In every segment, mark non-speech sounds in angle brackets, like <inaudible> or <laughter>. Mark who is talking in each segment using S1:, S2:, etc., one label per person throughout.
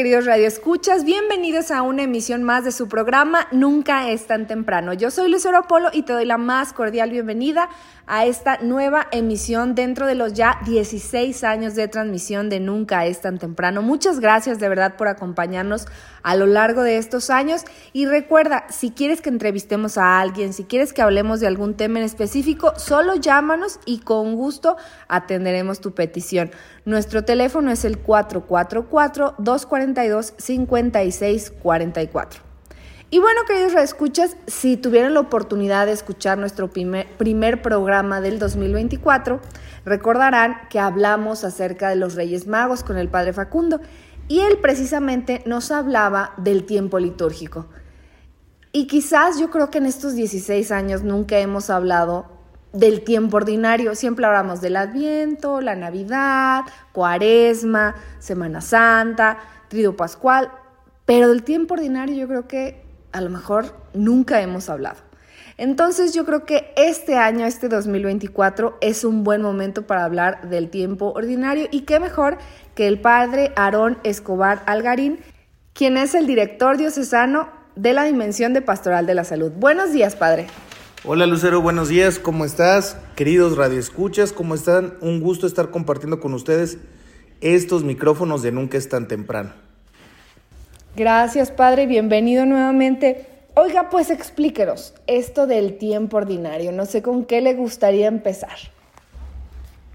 S1: Queridos radioescuchas. Bienvenidos a una emisión más de su programa Nunca es tan temprano. Yo soy Lucero Polo y te doy la más cordial bienvenida a esta nueva emisión dentro de los ya 16 años de transmisión de Nunca es tan temprano. Muchas gracias de verdad por acompañarnos a lo largo de estos años y recuerda, si quieres que entrevistemos a alguien, si quieres que hablemos de algún tema en específico, solo llámanos y con gusto atenderemos tu petición. Nuestro teléfono es el 444-242-5644. Y bueno, queridos escuchas, si tuvieron la oportunidad de escuchar nuestro primer, primer programa del 2024, recordarán que hablamos acerca de los Reyes Magos con el Padre Facundo y él precisamente nos hablaba del tiempo litúrgico. Y quizás yo creo que en estos 16 años nunca hemos hablado del tiempo ordinario. Siempre hablamos del Adviento, la Navidad, Cuaresma, Semana Santa, Trido Pascual, pero del tiempo ordinario yo creo que a lo mejor nunca hemos hablado. Entonces yo creo que este año, este 2024, es un buen momento para hablar del tiempo ordinario y qué mejor que el padre Aarón Escobar Algarín, quien es el director diocesano de la Dimensión de Pastoral de la Salud. Buenos días, padre.
S2: Hola Lucero, buenos días, ¿cómo estás? Queridos radioescuchas, ¿cómo están? Un gusto estar compartiendo con ustedes estos micrófonos de Nunca es tan temprano.
S1: Gracias, padre, bienvenido nuevamente. Oiga, pues explíquenos esto del tiempo ordinario. No sé con qué le gustaría empezar.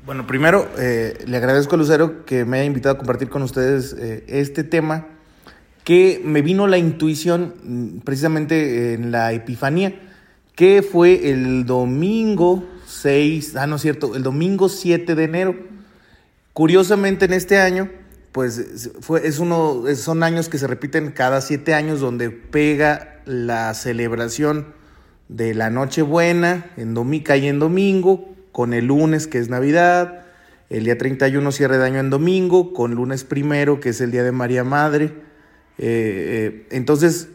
S2: Bueno, primero eh, le agradezco a Lucero que me haya invitado a compartir con ustedes eh, este tema que me vino la intuición mm, precisamente en la Epifanía, que fue el domingo 6, ah, no es cierto, el domingo 7 de enero. Curiosamente en este año, pues fue, es uno, son años que se repiten cada siete años donde pega la celebración de la Nochebuena en domingo, cae en domingo, con el lunes que es Navidad, el día 31 cierre de año en domingo, con lunes primero que es el día de María Madre. Eh, eh, entonces,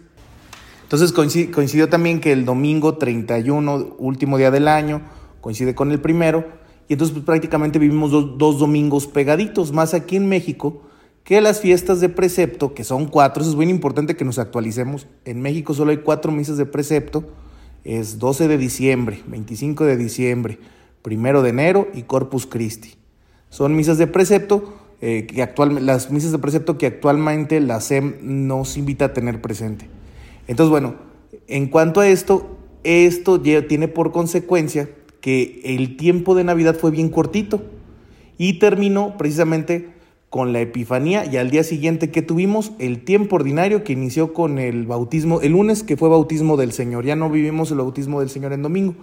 S2: entonces coincidió, coincidió también que el domingo 31, último día del año, coincide con el primero, y entonces pues, prácticamente vivimos dos, dos domingos pegaditos, más aquí en México, que las fiestas de precepto, que son cuatro, eso es muy importante que nos actualicemos. En México solo hay cuatro misas de precepto, es 12 de diciembre, 25 de diciembre, primero de enero y Corpus Christi. Son misas de precepto, eh, que actualmente, las misas de precepto que actualmente la SEM nos invita a tener presente. Entonces, bueno, en cuanto a esto, esto tiene por consecuencia que el tiempo de Navidad fue bien cortito y terminó precisamente con la Epifanía y al día siguiente que tuvimos el tiempo ordinario que inició con el bautismo, el lunes que fue bautismo del Señor, ya no vivimos el bautismo del Señor en domingo.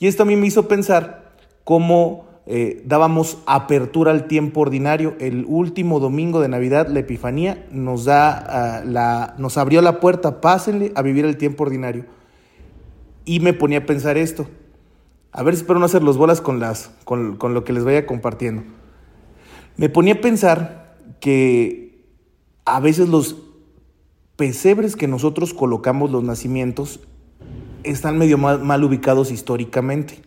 S2: Y esto a mí me hizo pensar cómo eh, dábamos apertura al tiempo ordinario. El último domingo de Navidad, la Epifanía, nos, da, uh, la, nos abrió la puerta, pásenle a vivir el tiempo ordinario. Y me ponía a pensar esto. A ver si espero no hacer los bolas con, las, con, con lo que les vaya compartiendo. Me ponía a pensar que a veces los pesebres que nosotros colocamos los nacimientos están medio mal, ubicados históricamente.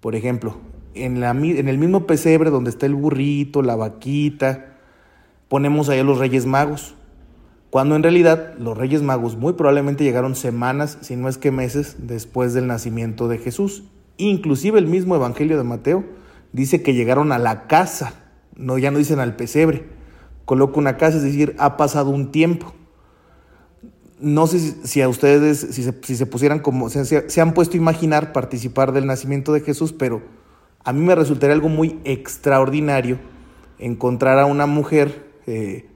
S2: Por ejemplo, en, la, en, el mismo pesebre donde está el burrito, la vaquita, ponemos allá los Reyes Magos. Cuando en realidad los Reyes Magos muy probablemente llegaron semanas, si no es que meses, después del nacimiento de Jesús. Inclusive el mismo Evangelio de Mateo dice que llegaron a la casa, no ya no dicen al pesebre. Coloca una casa, es decir, ha pasado un tiempo. No sé si, a ustedes, si se, si se pusieran como, se, se han puesto a imaginar participar del nacimiento de Jesús, pero a mí me resultaría algo muy extraordinario encontrar a una mujer eh,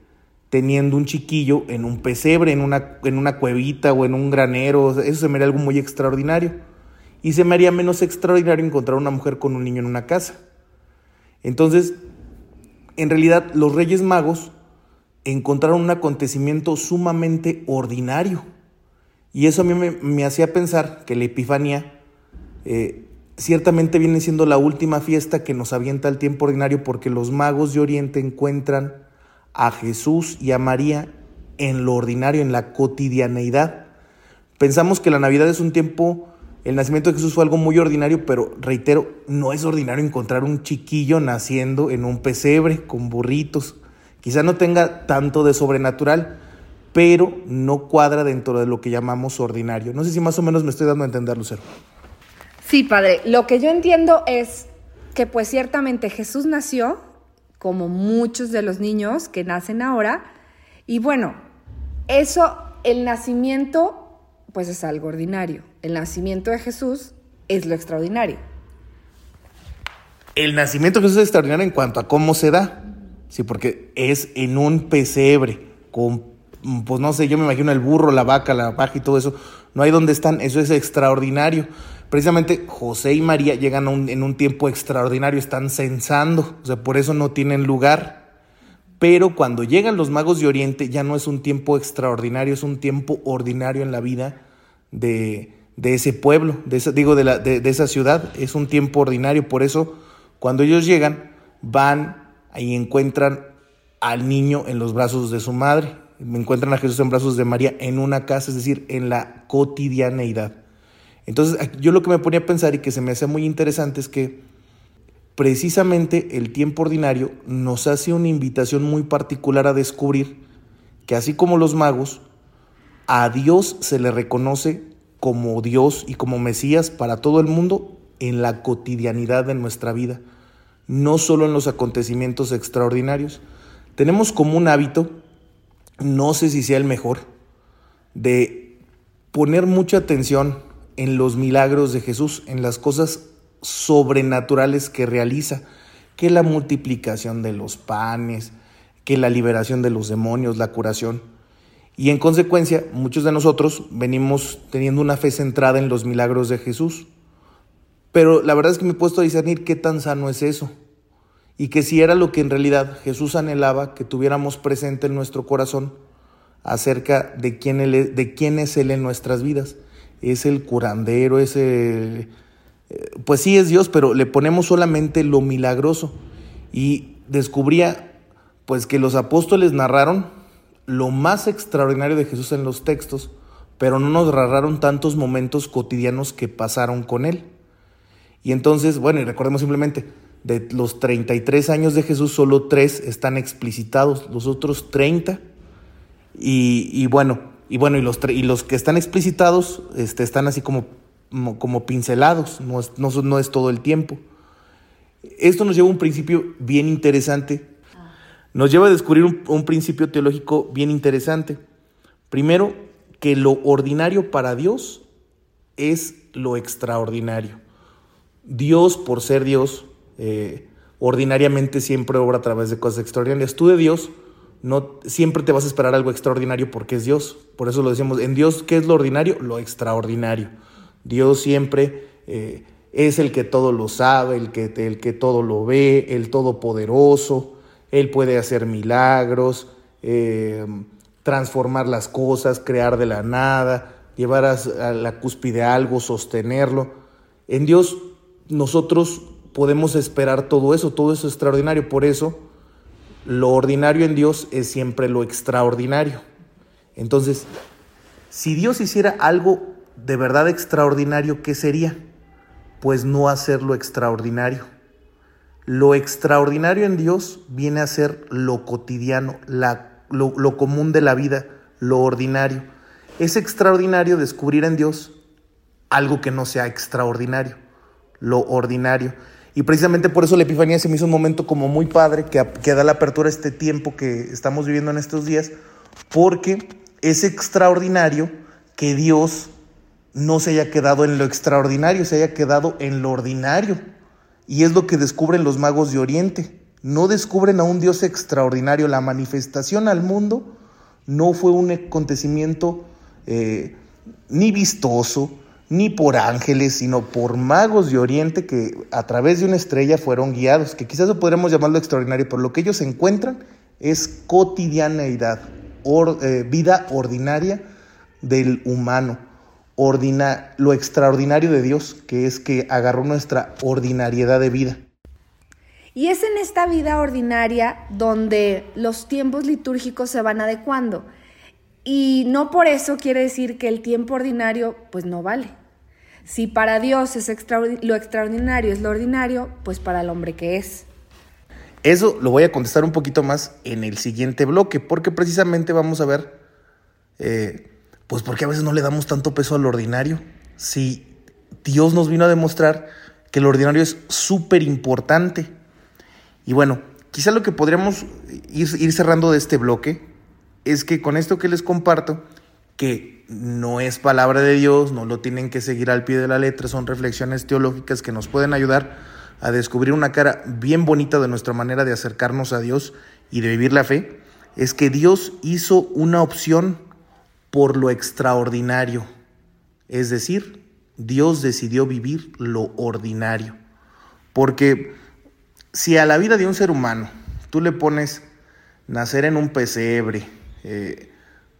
S2: teniendo un chiquillo en un pesebre, en una, en una cuevita o en un granero. Eso se me haría algo muy extraordinario. Y se me haría menos extraordinario encontrar a una mujer con un niño en una casa. Entonces, en realidad, los Reyes Magos encontraron un acontecimiento sumamente ordinario. Y eso a mí me, hacía pensar que la Epifanía eh, ciertamente viene siendo la última fiesta que nos avienta el tiempo ordinario porque los magos de Oriente encuentran a Jesús y a María en lo ordinario, en la cotidianeidad. Pensamos que la Navidad es un tiempo, el nacimiento de Jesús fue algo muy ordinario, pero reitero, no es ordinario encontrar un chiquillo naciendo en un pesebre con burritos. Quizá no tenga tanto de sobrenatural, pero no cuadra dentro de lo que llamamos ordinario. No sé si más o menos me estoy dando a entender, Lucero.
S1: Sí, padre. Lo que yo entiendo es que pues ciertamente Jesús nació, como muchos de los niños que nacen ahora, y bueno, eso, el nacimiento, pues es algo ordinario. El nacimiento de Jesús es lo extraordinario.
S2: El nacimiento de Jesús es extraordinario en cuanto a cómo se da. Sí, porque es en un pesebre, con, pues no sé, yo me imagino el burro, la vaca, la paja y todo eso. No hay dónde están, eso es extraordinario. Precisamente José y María llegan en un tiempo extraordinario, están censando, o sea, por eso no tienen lugar. Pero cuando llegan los magos de Oriente ya no es un tiempo extraordinario, es un tiempo ordinario en la vida de, de ese pueblo, de esa, digo, de, la, de, de esa ciudad, es un tiempo ordinario. Por eso, cuando ellos llegan, van y encuentran al niño en los brazos de su madre, encuentran a Jesús en brazos de María en una casa, es decir, en la cotidianeidad. Entonces, yo lo que me ponía a pensar y que se me hace muy interesante es que precisamente el tiempo ordinario nos hace una invitación muy particular a descubrir que así como los magos, a Dios se le reconoce como Dios y como Mesías para todo el mundo en la cotidianidad de nuestra vida, no solo en los acontecimientos extraordinarios. Tenemos como un hábito, no sé si sea el mejor, de poner mucha atención en los milagros de Jesús, en las cosas sobrenaturales que realiza, que la multiplicación de los panes, que la liberación de los demonios, la curación. Y en consecuencia, muchos de nosotros venimos teniendo una fe centrada en los milagros de Jesús. Pero la verdad es que me he puesto a discernir qué tan sano es eso. Y que si era lo que en realidad Jesús anhelaba que tuviéramos presente en nuestro corazón acerca de quién, él, de quién es Él en nuestras vidas es el curandero, es el... Eh, pues sí es Dios, pero le ponemos solamente lo milagroso. Y descubría pues que los apóstoles narraron lo más extraordinario de Jesús en los textos, pero no nos narraron tantos momentos cotidianos que pasaron con él. Y entonces, bueno, y recordemos simplemente, de los 33 años de Jesús, solo tres están explicitados, los otros 30. Y, bueno, y bueno, y los, que están explicitados este, están así como, como pincelados, no es todo el tiempo. Esto nos lleva a un principio bien interesante. Nos lleva a descubrir un, principio teológico bien interesante. Primero, que lo ordinario para Dios es lo extraordinario. Dios, por ser Dios, eh, ordinariamente siempre obra a través de cosas extraordinarias. Tú de Dios no siempre te vas a esperar algo extraordinario porque es Dios. Por eso lo decimos, en Dios, ¿qué es lo ordinario? Lo extraordinario. Dios siempre eh, es el que todo lo sabe, el que, el que todo lo ve, el todopoderoso. Él puede hacer milagros, eh, transformar las cosas, crear de la nada, llevar a, la cúspide algo, sostenerlo. En Dios nosotros podemos esperar todo eso, todo eso extraordinario. Por eso lo ordinario en Dios es siempre lo extraordinario. Entonces, si Dios hiciera algo de verdad extraordinario, ¿qué sería? Pues no hacer lo extraordinario. Lo extraordinario en Dios viene a ser lo cotidiano, lo, lo común de la vida, lo ordinario. Es extraordinario descubrir en Dios algo que no sea extraordinario. lo ordinario. Y precisamente por eso la Epifanía se me hizo un momento como muy padre que, que da la apertura a este tiempo que estamos viviendo en estos días, porque es extraordinario que Dios no se haya quedado en lo extraordinario, se haya quedado en lo ordinario. Y es lo que descubren los magos de Oriente. No descubren a un Dios extraordinario. La manifestación al mundo no fue un acontecimiento eh, ni vistoso, ni por ángeles, sino por magos de Oriente que a través de una estrella fueron guiados, que quizás podremos llamarlo extraordinario, pero lo que ellos encuentran es cotidianeidad, eh, vida ordinaria del humano ordina, lo extraordinario de Dios, que es que agarró nuestra ordinariedad de vida.
S1: Y es en esta vida ordinaria donde los tiempos litúrgicos se van adecuando. Y no por eso quiere decir que el tiempo ordinario pues no vale. Si para Dios es lo extraordinario es lo ordinario, pues para el hombre que es.
S2: Eso lo voy a contestar un poquito más en el siguiente bloque, porque precisamente vamos a ver eh, pues porque a veces no le damos tanto peso al ordinario. Si Dios nos vino a demostrar que el ordinario es súper importante. Y bueno, quizá lo que podríamos ir, ir cerrando de este bloque es que con esto que les comparto, que no es palabra de Dios, no lo tienen que seguir al pie de la letra, son reflexiones teológicas que nos pueden ayudar a descubrir una cara bien bonita de nuestra manera de acercarnos a Dios y de vivir la fe, es que Dios hizo una opción por lo extraordinario. Es decir, Dios decidió vivir lo ordinario. Porque si a la vida de un ser humano tú le pones nacer en un pesebre, eh,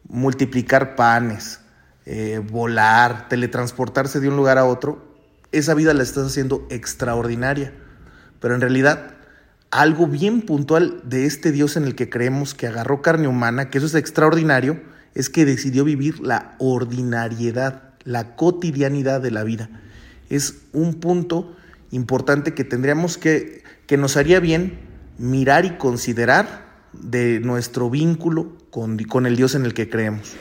S2: multiplicar panes, eh, volar, teletransportarse de un lugar a otro, esa vida la estás haciendo extraordinaria. Pero en realidad, algo bien puntual de este Dios en el que creemos que agarró carne humana, que eso es extraordinario, es que decidió vivir la ordinariedad, la cotidianidad de la vida. Es un punto importante que tendríamos que, que nos haría bien mirar y considerar de nuestro vínculo con, con el Dios en el que creemos.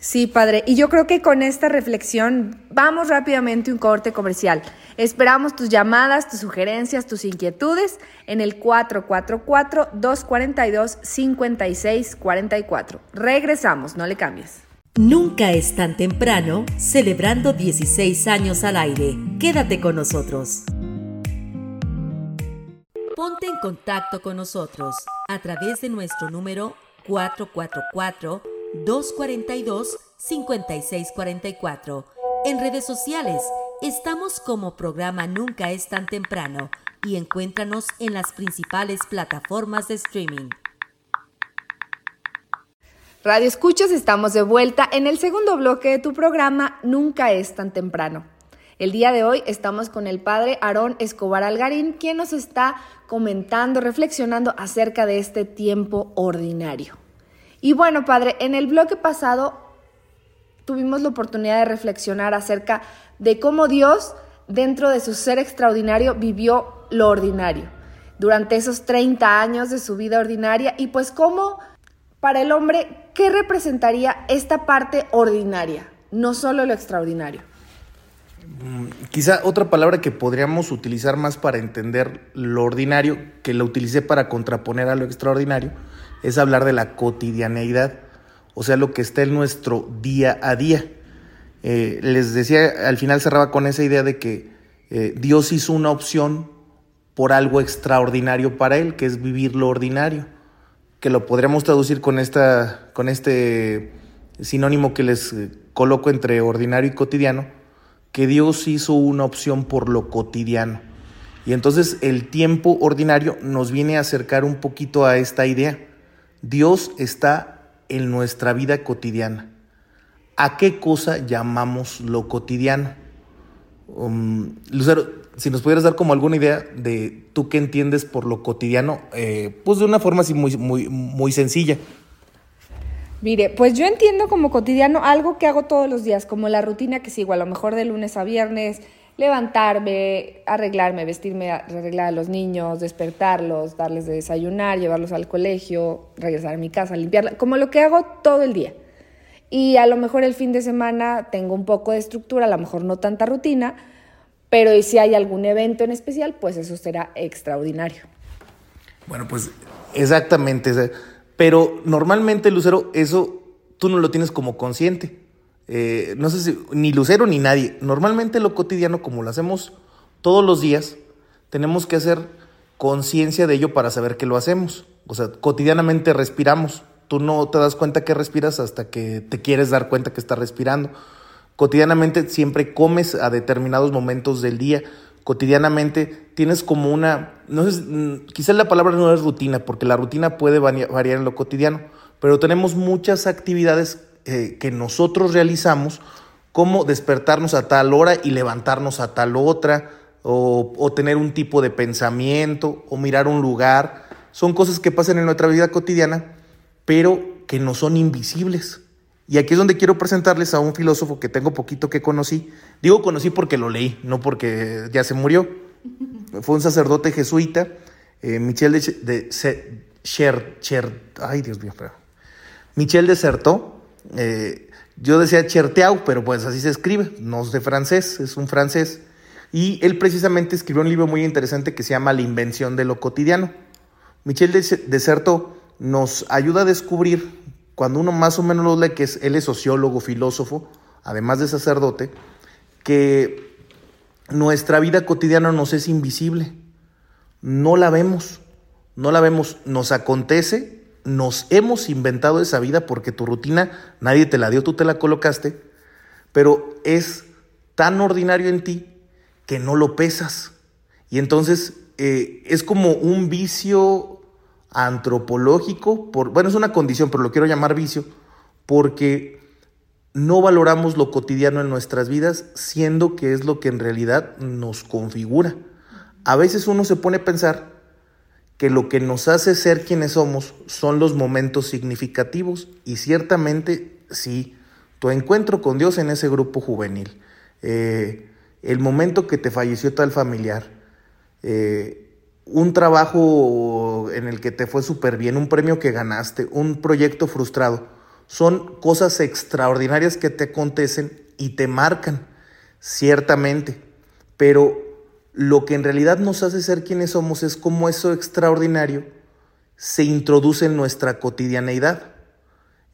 S1: Sí, padre. Y yo creo que con esta reflexión vamos rápidamente a un corte comercial. Esperamos tus llamadas, tus sugerencias, tus inquietudes en el 444-242-5644. Regresamos, no le cambies.
S3: Nunca es tan temprano, celebrando 16 años al aire. Quédate con nosotros. Ponte en contacto con nosotros a través de nuestro número 444 242-5644. En redes sociales estamos como programa Nunca es tan temprano y encuéntranos en las principales plataformas de streaming.
S1: Radio Escuchas, estamos de vuelta en el segundo bloque de tu programa Nunca es tan temprano. El día de hoy estamos con el padre Aarón Escobar Algarín, quien nos está comentando, reflexionando acerca de este tiempo ordinario. Y bueno, padre, en el bloque pasado tuvimos la oportunidad de reflexionar acerca de cómo Dios, dentro de su ser extraordinario, vivió lo ordinario durante esos 30 años de su vida ordinaria y pues cómo para el hombre, ¿qué representaría esta parte ordinaria, no solo lo extraordinario?
S2: Mm, quizá otra palabra que podríamos utilizar más para entender lo ordinario, que lo utilicé para contraponer a lo extraordinario, es hablar de la cotidianeidad, o sea, lo que está en nuestro día a día. Eh, les decía, al final cerraba con esa idea de que eh, Dios hizo una opción por algo extraordinario para él, que es vivir lo ordinario, que lo podríamos traducir con, esta, con este sinónimo que les eh, coloco entre ordinario y cotidiano, que Dios hizo una opción por lo cotidiano. Y entonces el tiempo ordinario nos viene a acercar un poquito a esta idea. Dios está en nuestra vida cotidiana. ¿A qué cosa llamamos lo cotidiano? Um, Lucero, si nos pudieras dar como alguna idea de tú qué entiendes por lo cotidiano, eh, pues de una forma así muy, muy, muy sencilla.
S1: Mire, pues yo entiendo como cotidiano algo que hago todos los días, como la rutina que sigo, a lo mejor de lunes a viernes, levantarme, arreglarme, vestirme, arreglar a los niños, despertarlos, darles de desayunar, llevarlos al colegio, regresar a mi casa, limpiarla, como lo que hago todo el día. Y a lo mejor el fin de semana tengo un poco de estructura, a lo mejor no tanta rutina, pero y si hay algún evento en especial, pues eso será extraordinario.
S2: Bueno, pues exactamente. Pero normalmente, Lucero, eso tú no lo tienes como consciente. Eh, no sé si ni Lucero ni nadie. Normalmente lo cotidiano, como lo hacemos todos los días, tenemos que hacer conciencia de ello para saber que lo hacemos. O sea, cotidianamente respiramos. Tú no te das cuenta que respiras hasta que te quieres dar cuenta que estás respirando. Cotidianamente siempre comes a determinados momentos del día. Cotidianamente tienes como una, no sé, quizás la palabra no es rutina, porque la rutina puede vari- variar en lo cotidiano, pero tenemos muchas actividades eh, que nosotros realizamos, como despertarnos a tal hora y levantarnos a tal otra, o, o tener un tipo de pensamiento, o mirar un lugar. Son cosas que pasan en nuestra vida cotidiana, pero que no son invisibles. Y aquí es donde quiero presentarles a un filósofo que tengo poquito que conocí. Digo conocí porque lo leí, no porque ya se murió. <laughs> Fue un sacerdote jesuita, eh, Michel de, Cher, Cher- ay Dios mío. Michel de Certeau. Eh, yo decía Cherteau, pero pues así se escribe, no es de francés, es un francés. Y él precisamente escribió un libro muy interesante que se llama La invención de lo cotidiano. Michel de, de Certeau nos ayuda a descubrir, cuando uno más o menos lo lee, que es, él es sociólogo, filósofo, además de sacerdote, que nuestra vida cotidiana nos es invisible. No la vemos, no la vemos, nos acontece, nos hemos inventado esa vida porque tu rutina nadie te la dio, tú te la colocaste, pero es tan ordinario en ti que no lo pesas. Y entonces eh, es como un vicio antropológico, por, bueno, es una condición, pero lo quiero llamar vicio, porque no valoramos lo cotidiano en nuestras vidas, siendo que es lo que en realidad nos configura. A veces uno se pone a pensar que lo que nos hace ser quienes somos son los momentos significativos, y ciertamente sí, tu encuentro con Dios en ese grupo juvenil, eh, el momento que te falleció tal familiar, eh, un trabajo en el que te fue súper bien, un premio que ganaste, un proyecto frustrado, son cosas extraordinarias que te acontecen y te marcan, ciertamente, pero lo que en realidad nos hace ser quienes somos es cómo eso extraordinario se introduce en nuestra cotidianeidad.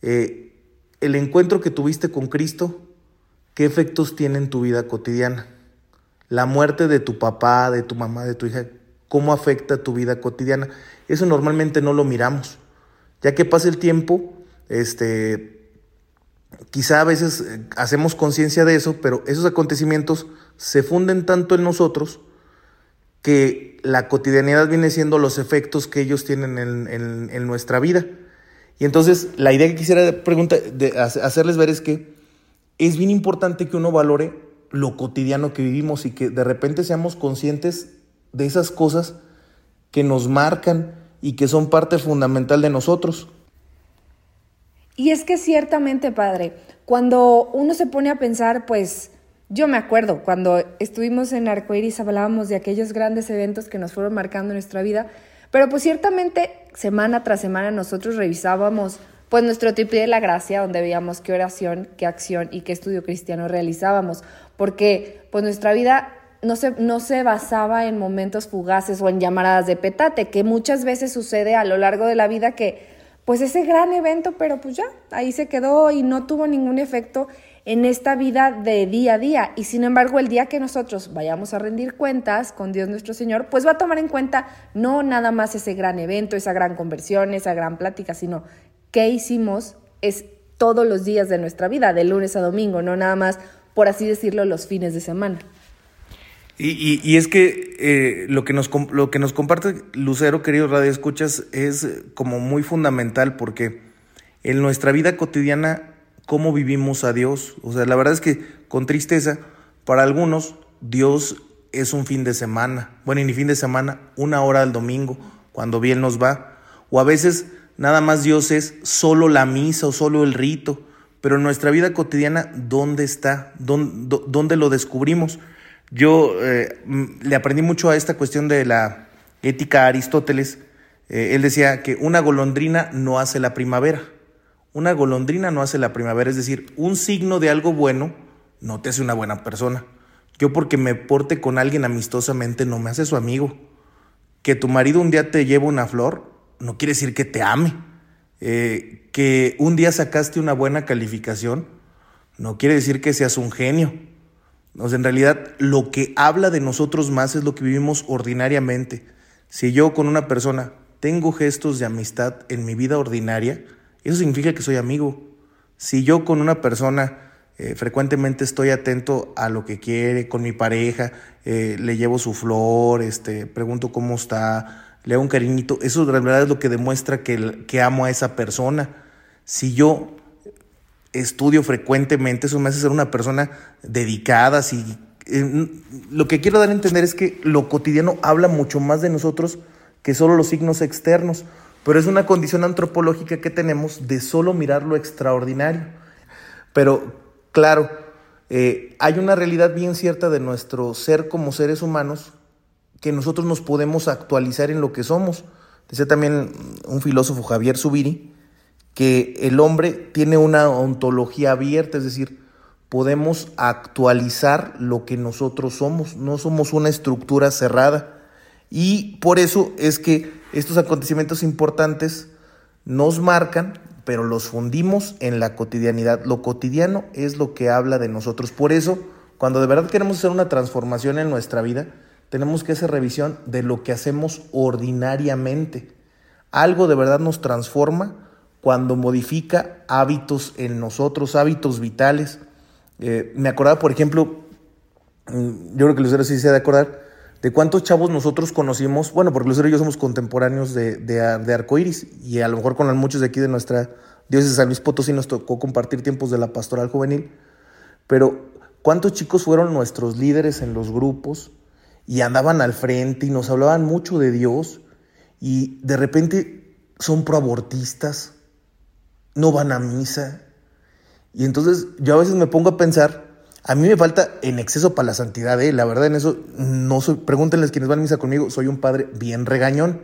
S2: Eh, el encuentro que tuviste con Cristo, ¿qué efectos tiene en tu vida cotidiana? La muerte de tu papá, de tu mamá, de tu hija, ¿cómo afecta tu vida cotidiana? Eso normalmente no lo miramos. Ya que pasa el tiempo, este, quizá a veces eh, hacemos conciencia de eso, pero esos acontecimientos se funden tanto en nosotros que la cotidianidad viene siendo los efectos que ellos tienen en, en- nuestra vida. Y entonces la idea que quisiera de hace- hacerles ver es que es bien importante que uno valore lo cotidiano que vivimos y que de repente seamos conscientes de esas cosas que nos marcan y que son parte fundamental de nosotros.
S1: Y es que ciertamente, padre, cuando uno se pone a pensar, pues yo me acuerdo, cuando estuvimos en Arcoiris hablábamos de aquellos grandes eventos que nos fueron marcando nuestra vida, pero pues ciertamente semana tras semana nosotros revisábamos pues nuestro triple de la gracia, donde veíamos qué oración, qué acción y qué estudio cristiano realizábamos, porque pues nuestra vida no se, no se basaba en momentos fugaces o en llamaradas de petate, que muchas veces sucede a lo largo de la vida que pues ese gran evento, pero pues ya, ahí se quedó y no tuvo ningún efecto en esta vida de día a día. Y sin embargo, el día que nosotros vayamos a rendir cuentas con Dios nuestro Señor, pues va a tomar en cuenta no nada más ese gran evento, esa gran conversión, esa gran plática, sino qué hicimos es todos los días de nuestra vida, de lunes a domingo, no nada más, por así decirlo, los fines de semana.
S2: Y, y- y es que eh, lo, que nos, lo que nos comparte Lucero, queridos Radio Escuchas, es como muy fundamental porque en nuestra vida cotidiana, ¿cómo vivimos a Dios? O sea, la verdad es que con tristeza, para algunos, Dios es un fin de semana. Bueno, y ni fin de semana, una hora al domingo, cuando bien nos va. O a veces nada más Dios es solo la misa o solo el rito. Pero en nuestra vida cotidiana, ¿dónde está? ¿Dónde, lo descubrimos? Yo eh, le aprendí mucho a esta cuestión de la ética a Aristóteles. Eh, él decía que una golondrina no hace la primavera. Una golondrina no hace la primavera. Es decir, un signo de algo bueno no te hace una buena persona. Yo porque me porte con alguien amistosamente no me hace su amigo. Que tu marido un día te lleve una flor no quiere decir que te ame. Eh, que un día sacaste una buena calificación no quiere decir que seas un genio. O sea, en realidad lo que habla de nosotros más es lo que vivimos ordinariamente. Si yo con una persona tengo gestos de amistad en mi vida ordinaria, eso significa que soy amigo. Si yo con una persona eh, frecuentemente estoy atento a lo que quiere, con mi pareja, eh, le llevo su flor, este, pregunto cómo está, le hago un cariñito, eso de verdad es lo que demuestra que, amo a esa persona. Si yo estudio frecuentemente, eso me hace ser una persona dedicada. Si, eh, lo que quiero dar a entender es que lo cotidiano habla mucho más de nosotros que solo los signos externos, pero es una condición antropológica que tenemos de solo mirar lo extraordinario. Pero claro, eh, hay una realidad bien cierta de nuestro ser como seres humanos que nosotros nos podemos actualizar en lo que somos. Decía también un filósofo, Javier Zubiri, que el hombre tiene una ontología abierta, es decir, podemos actualizar lo que nosotros somos, no somos una estructura cerrada. Y por eso es que estos acontecimientos importantes nos marcan, pero los fundimos en la cotidianidad. Lo cotidiano es lo que habla de nosotros. Por eso, cuando de verdad queremos hacer una transformación en nuestra vida, tenemos que hacer revisión de lo que hacemos ordinariamente. Algo de verdad nos transforma cuando modifica hábitos en nosotros, hábitos vitales. Eh, me acordaba, por ejemplo, mm, yo creo que Lucero sí se ha de acordar, de cuántos chavos nosotros conocimos, bueno, porque Lucero y yo somos contemporáneos de, de, de Arcoiris, y a lo mejor con muchos de aquí de nuestra diócesis de San Luis Potosí nos tocó compartir tiempos de la pastoral juvenil, pero cuántos chicos fueron nuestros líderes en los grupos y andaban al frente y nos hablaban mucho de Dios, y de repente son proabortistas, no van a misa. Y entonces yo a veces me pongo a pensar, a mí me falta en exceso para la santidad, ¿eh? la verdad en eso no soy, pregúntenles quienes van a misa conmigo, soy un padre bien regañón,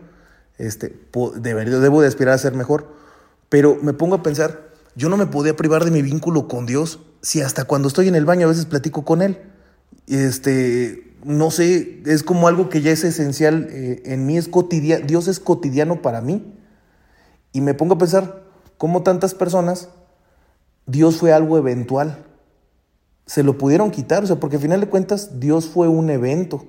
S2: este, debo de aspirar a ser mejor, pero me pongo a pensar, yo no me podía privar de mi vínculo con Dios si hasta cuando estoy en el baño a veces platico con Él. Este, no sé, es como algo que ya es esencial eh, en mí, es cotidiano, Dios es cotidiano para mí. Y me pongo a pensar, como tantas personas, Dios fue algo eventual. Se lo pudieron quitar, o sea, porque al final de cuentas Dios fue un evento.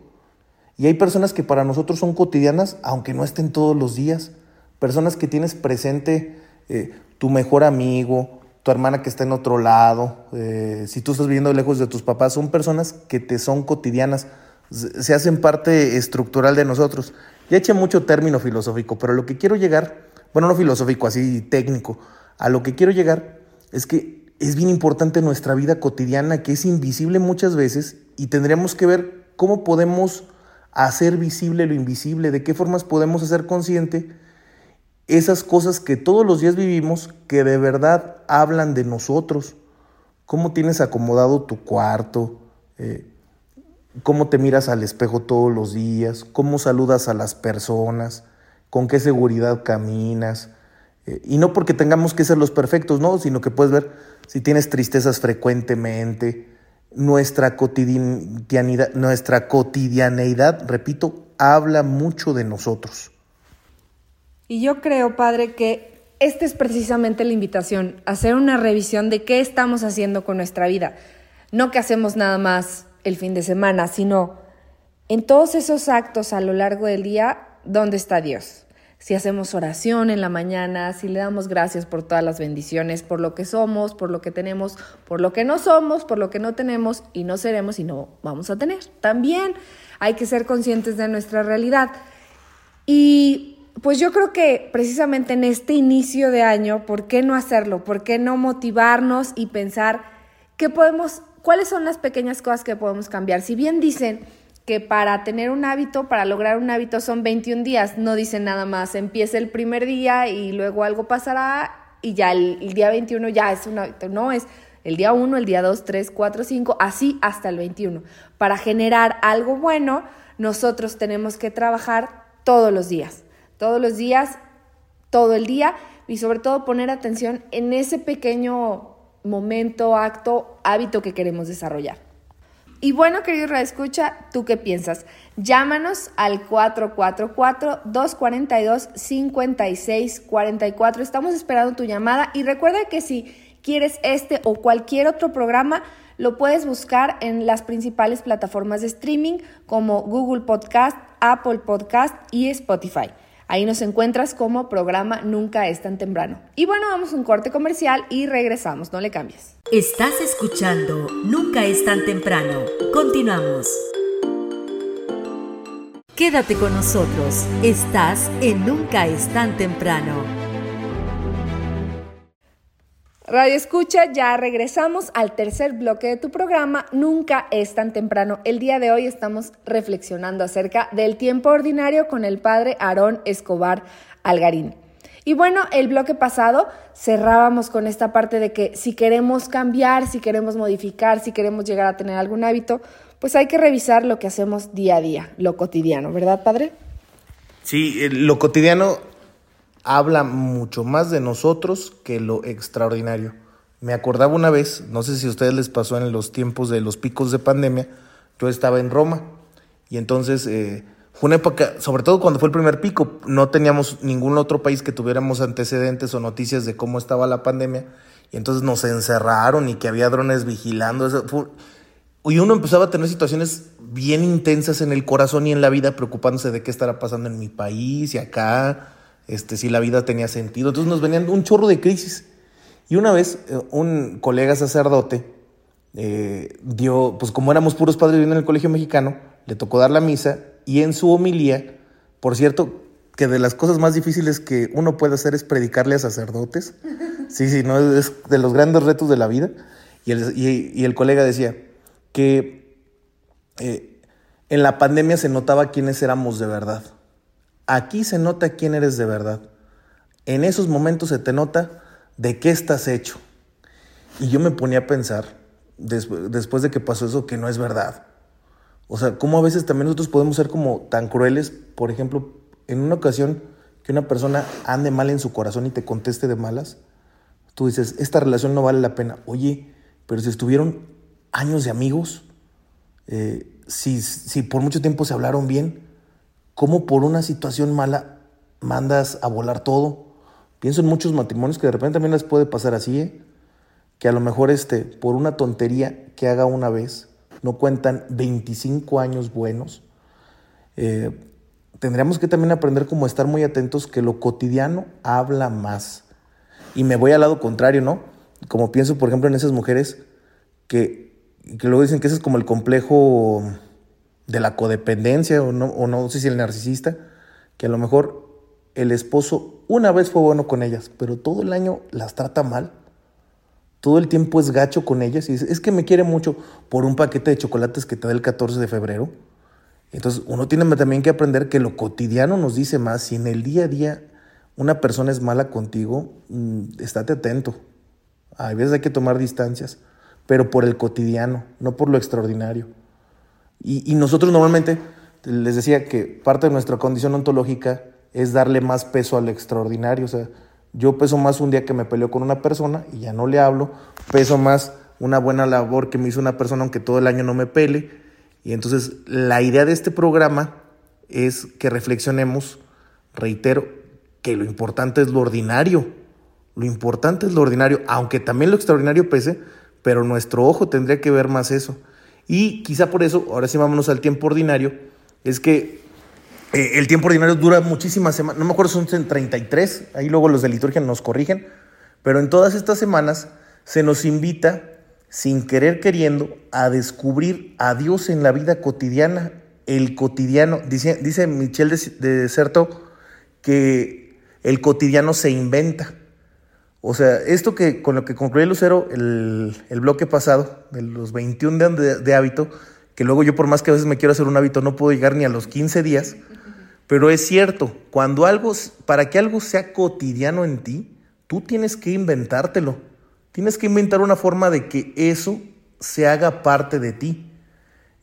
S2: Y hay personas que para nosotros son cotidianas, aunque no estén todos los días. Personas que tienes presente, eh, tu mejor amigo, tu hermana que está en otro lado, eh, si tú estás viviendo lejos de tus papás, son personas que te son cotidianas, se hacen parte estructural de nosotros. Ya eché mucho término filosófico, pero lo que quiero llegar bueno, no filosófico, así técnico. A lo que quiero llegar es que es bien importante nuestra vida cotidiana, que es invisible muchas veces, y tendríamos que ver cómo podemos hacer visible lo invisible, de qué formas podemos hacer consciente esas cosas que todos los días vivimos, que de verdad hablan de nosotros. Cómo tienes acomodado tu cuarto, eh, cómo te miras al espejo todos los días, cómo saludas a las personas, con qué seguridad caminas. Eh, y no porque tengamos que ser los perfectos, no, sino que puedes ver si tienes tristezas frecuentemente. Nuestra cotidianidad, nuestra cotidianeidad, repito, habla mucho de nosotros.
S1: Y yo creo, padre, que esta es precisamente la invitación, hacer una revisión de qué estamos haciendo con nuestra vida. No que hacemos nada más el fin de semana, sino en todos esos actos a lo largo del día, ¿dónde está Dios? Si hacemos oración en la mañana, si le damos gracias por todas las bendiciones, por lo que somos, por lo que tenemos, por lo que no somos, por lo que no tenemos y no seremos y no vamos a tener. También hay que ser conscientes de nuestra realidad. Y pues yo creo que precisamente en este inicio de año, ¿por qué no hacerlo? ¿Por qué no motivarnos y pensar qué podemos, cuáles son las pequeñas cosas que podemos cambiar? Si bien dicen, que para tener un hábito, para lograr un hábito son 21 días, no dicen nada más, empieza el primer día y luego algo pasará y ya el, día 21 ya es un hábito, no es el día 1, el día 2, 3, 4, 5, así hasta el 21. Para generar algo bueno, nosotros tenemos que trabajar todos los días, todos los días, todo el día y sobre todo poner atención en ese pequeño momento, acto, hábito que queremos desarrollar. Y bueno, querido escucha, ¿tú qué piensas? Llámanos al 444-242-5644. Estamos esperando tu llamada y recuerda que si quieres este o cualquier otro programa, lo puedes buscar en las principales plataformas de streaming como Google Podcast, Apple Podcast y Spotify. Ahí nos encuentras como programa Nunca es tan temprano. Y bueno, vamos a un corte comercial y regresamos, no le cambies.
S3: Estás escuchando Nunca es tan temprano. Continuamos. Quédate con nosotros. Estás en Nunca es tan temprano.
S1: Radio Escucha, ya regresamos al tercer bloque de tu programa. Nunca es tan temprano. El día de hoy estamos reflexionando acerca del tiempo ordinario con el padre Aarón Escobar Algarín. Y bueno, el bloque pasado cerrábamos con esta parte de que si queremos cambiar, si queremos modificar, si queremos llegar a tener algún hábito, pues hay que revisar lo que hacemos día a día, lo cotidiano, ¿verdad, padre?
S2: Sí, lo cotidiano habla mucho más de nosotros que lo extraordinario. Me acordaba una vez, no sé si a ustedes les pasó en los tiempos de los picos de pandemia, yo estaba en Roma y entonces eh, fue una época, sobre todo cuando fue el primer pico, no teníamos ningún otro país que tuviéramos antecedentes o noticias de cómo estaba la pandemia y entonces nos encerraron y que había drones vigilando. Eso y uno empezaba a tener situaciones bien intensas en el corazón y en la vida, preocupándose de qué estará pasando en mi país y acá este, si la vida tenía sentido. Entonces nos venían un chorro de crisis. Y una vez eh, un colega sacerdote eh, dio, pues como éramos puros padres viviendo en el colegio mexicano, le tocó dar la misa y en su homilía, por cierto, que de las cosas más difíciles que uno puede hacer es predicarle a sacerdotes. <laughs> Sí, sí, no es de los grandes retos de la vida. Y el, y, el colega decía que eh, en la pandemia se notaba quiénes éramos de verdad. Aquí se nota quién eres de verdad. En esos momentos se te nota de qué estás hecho. Y yo me ponía a pensar, después de que pasó eso, que no es verdad. O sea, cómo a veces también nosotros podemos ser como tan crueles, por ejemplo, en una ocasión que una persona ande mal en su corazón y te conteste de malas, tú dices, esta relación no vale la pena. Oye, pero si estuvieron años de amigos, eh, si, si por mucho tiempo se hablaron bien, cómo por una situación mala mandas a volar todo. Pienso en muchos matrimonios que de repente también les puede pasar así, ¿eh? que a lo mejor este, por una tontería que haga una vez, no cuentan 25 años buenos. Eh, tendríamos que también aprender como estar muy atentos que lo cotidiano habla más. Y me voy al lado contrario, ¿no? Como pienso, por ejemplo, en esas mujeres que, que luego dicen que ese es como el complejo de la codependencia o no, o no sé si el narcisista, que a lo mejor el esposo una vez fue bueno con ellas, pero todo el año las trata mal. Todo el tiempo es gacho con ellas y dice, es que me quiere mucho por un paquete de chocolates que te da el 14 de febrero. Entonces uno tiene también que aprender que lo cotidiano nos dice más. Si en el día a día una persona es mala contigo, mm, estate atento. A veces hay que tomar distancias, pero por el cotidiano, no por lo extraordinario. Y, nosotros normalmente, les decía que parte de nuestra condición ontológica es darle más peso al extraordinario. O sea, yo peso más un día que me peleo con una persona y ya no le hablo, peso más una buena labor que me hizo una persona aunque todo el año no me pele. Y entonces la idea de este programa es que reflexionemos, reitero, que lo importante es lo ordinario. Lo importante es lo ordinario, aunque también lo extraordinario pese, pero nuestro ojo tendría que ver más eso. Y quizá por eso, ahora sí vámonos al tiempo ordinario, es que eh, el tiempo ordinario dura muchísimas semanas, no me acuerdo, son 33, ahí luego los de liturgia nos corrigen, pero en todas estas semanas se nos invita, sin querer queriendo, a descubrir a Dios en la vida cotidiana, el cotidiano. Dice, dice Michel de, de Certo que el cotidiano se inventa. O sea, esto que con lo que concluye Lucero el, el bloque pasado, de los 21 de, de, hábito, que luego yo por más que a veces me quiero hacer un hábito no puedo llegar ni a los 15 días, pero es cierto, cuando algo, para que algo sea cotidiano en ti, tú tienes que inventártelo. Tienes que inventar una forma de que eso se haga parte de ti.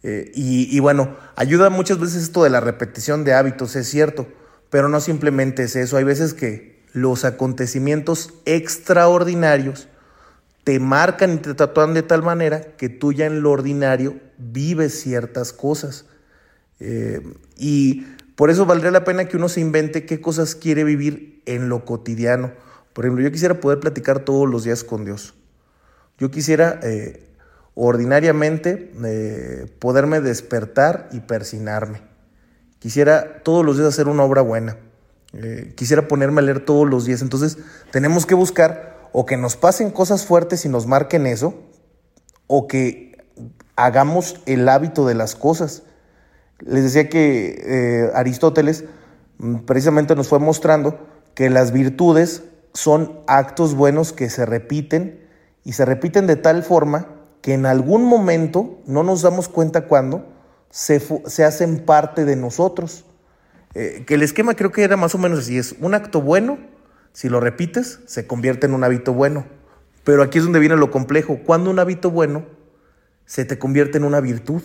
S2: Eh, y, y bueno, ayuda muchas veces esto de la repetición de hábitos, es cierto, pero no simplemente es eso. Hay veces que los acontecimientos extraordinarios te marcan y te tatúan de tal manera que tú ya en lo ordinario vives ciertas cosas. Eh, y por eso valdría la pena que uno se invente qué cosas quiere vivir en lo cotidiano. Por ejemplo, yo quisiera poder platicar todos los días con Dios. Yo quisiera eh, ordinariamente eh, poderme despertar y persinarme. Quisiera todos los días hacer una obra buena. Eh, quisiera ponerme a leer todos los días. Entonces tenemos que buscar o que nos pasen cosas fuertes y nos marquen eso, o que hagamos el hábito de las cosas. Les decía que eh, Aristóteles mm, precisamente nos fue mostrando que las virtudes son actos buenos que se repiten y se repiten de tal forma que en algún momento, no nos damos cuenta cuándo, se, se, hacen parte de nosotros. Eh, que el esquema creo que era más o menos así, es un acto bueno, si lo repites, se convierte en un hábito bueno. Pero aquí es donde viene lo complejo, cuando un hábito bueno se te convierte en una virtud.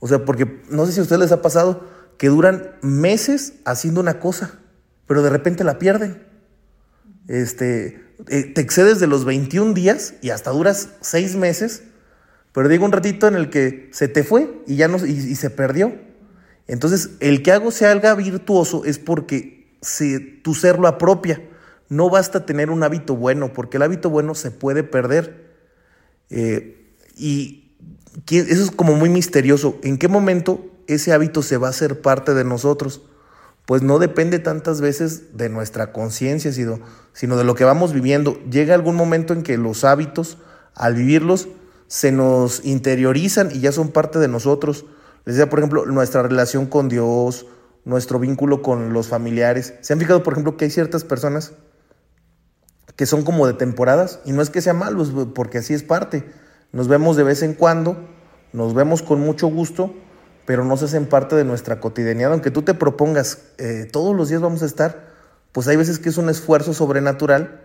S2: O sea, porque no sé si a ustedes les ha pasado que duran meses haciendo una cosa, pero de repente la pierden. Este, eh, te excedes de los 21 días y hasta duras 6 meses, pero digo un ratito en el que se te fue y ya no y, y se perdió. Entonces, el que algo sea algo virtuoso es porque se, tu ser lo apropia. No basta tener un hábito bueno, porque el hábito bueno se puede perder. Eh, y eso es como muy misterioso. ¿En qué momento ese hábito se va a hacer parte de nosotros? Pues no depende tantas veces de nuestra conciencia, sino de lo que vamos viviendo. Llega algún momento en que los hábitos, al vivirlos, se nos interiorizan y ya son parte de nosotros. Les decía, por ejemplo, nuestra relación con Dios, nuestro vínculo con los familiares. ¿Se han fijado, por ejemplo, que hay ciertas personas que son como de temporadas? Y no es que sean malos, porque así es parte nos vemos de vez en cuando, nos vemos con mucho gusto, pero no se hacen parte de nuestra cotidianidad. Aunque tú te propongas, eh, todos los días vamos a estar, pues hay veces que es un esfuerzo sobrenatural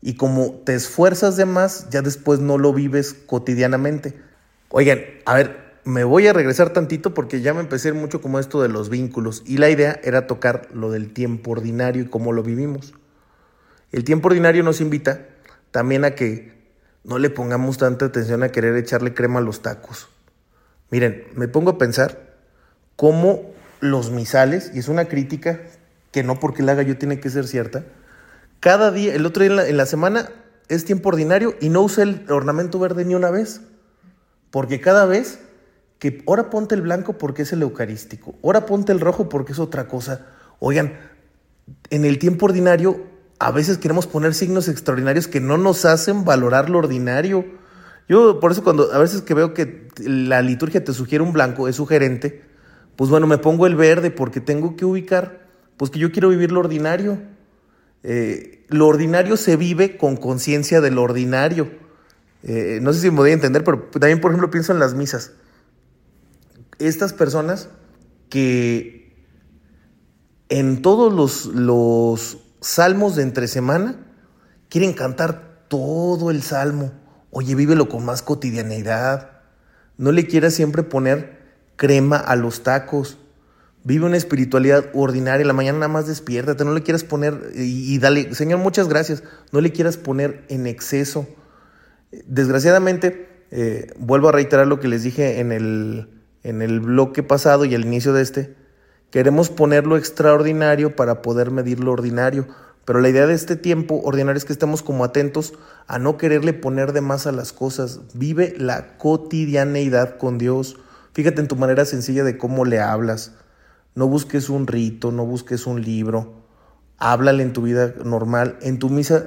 S2: y como te esfuerzas de más, ya después no lo vives cotidianamente. Oigan, a ver, me voy a regresar tantito porque ya me empecé mucho como esto de los vínculos y la idea era tocar lo del tiempo ordinario y cómo lo vivimos. El tiempo ordinario nos invita también a que no le pongamos tanta atención a querer echarle crema a los tacos. Miren, me pongo a pensar cómo los misales, y es una crítica que no porque la haga yo tiene que ser cierta, cada día, el otro día en la, semana es tiempo ordinario y no use el ornamento verde ni una vez, porque cada vez que ahora ponte el blanco porque es el eucarístico, ahora ponte el rojo porque es otra cosa. Oigan, en el tiempo ordinario a veces queremos poner signos extraordinarios que no nos hacen valorar lo ordinario. Yo por eso cuando a veces que veo que la liturgia te sugiere un blanco, es sugerente, pues bueno, me pongo el verde porque tengo que ubicar, pues que yo quiero vivir lo ordinario. Eh, lo ordinario se vive con conciencia de lo ordinario. Eh, no sé si me voy a entender, pero también, por ejemplo, pienso en las misas. Estas personas que en todos los, los salmos de entre semana, quieren cantar todo el salmo. Oye, vívelo con más cotidianidad. No le quieras siempre poner crema a los tacos. Vive una espiritualidad ordinaria. La mañana nada más despiértate. No le quieras poner y, y dale, Señor, muchas gracias. No le quieras poner en exceso. Desgraciadamente, eh, vuelvo a reiterar lo que les dije en el, en el bloque pasado y al inicio de este Queremos poner lo extraordinario para poder medir lo ordinario, pero la idea de este tiempo ordinario es que estemos como atentos a no quererle poner de más a las cosas. Vive la cotidianeidad con Dios. Fíjate en tu manera sencilla de cómo le hablas. No busques un rito, no busques un libro. Háblale en tu vida normal, en tu misa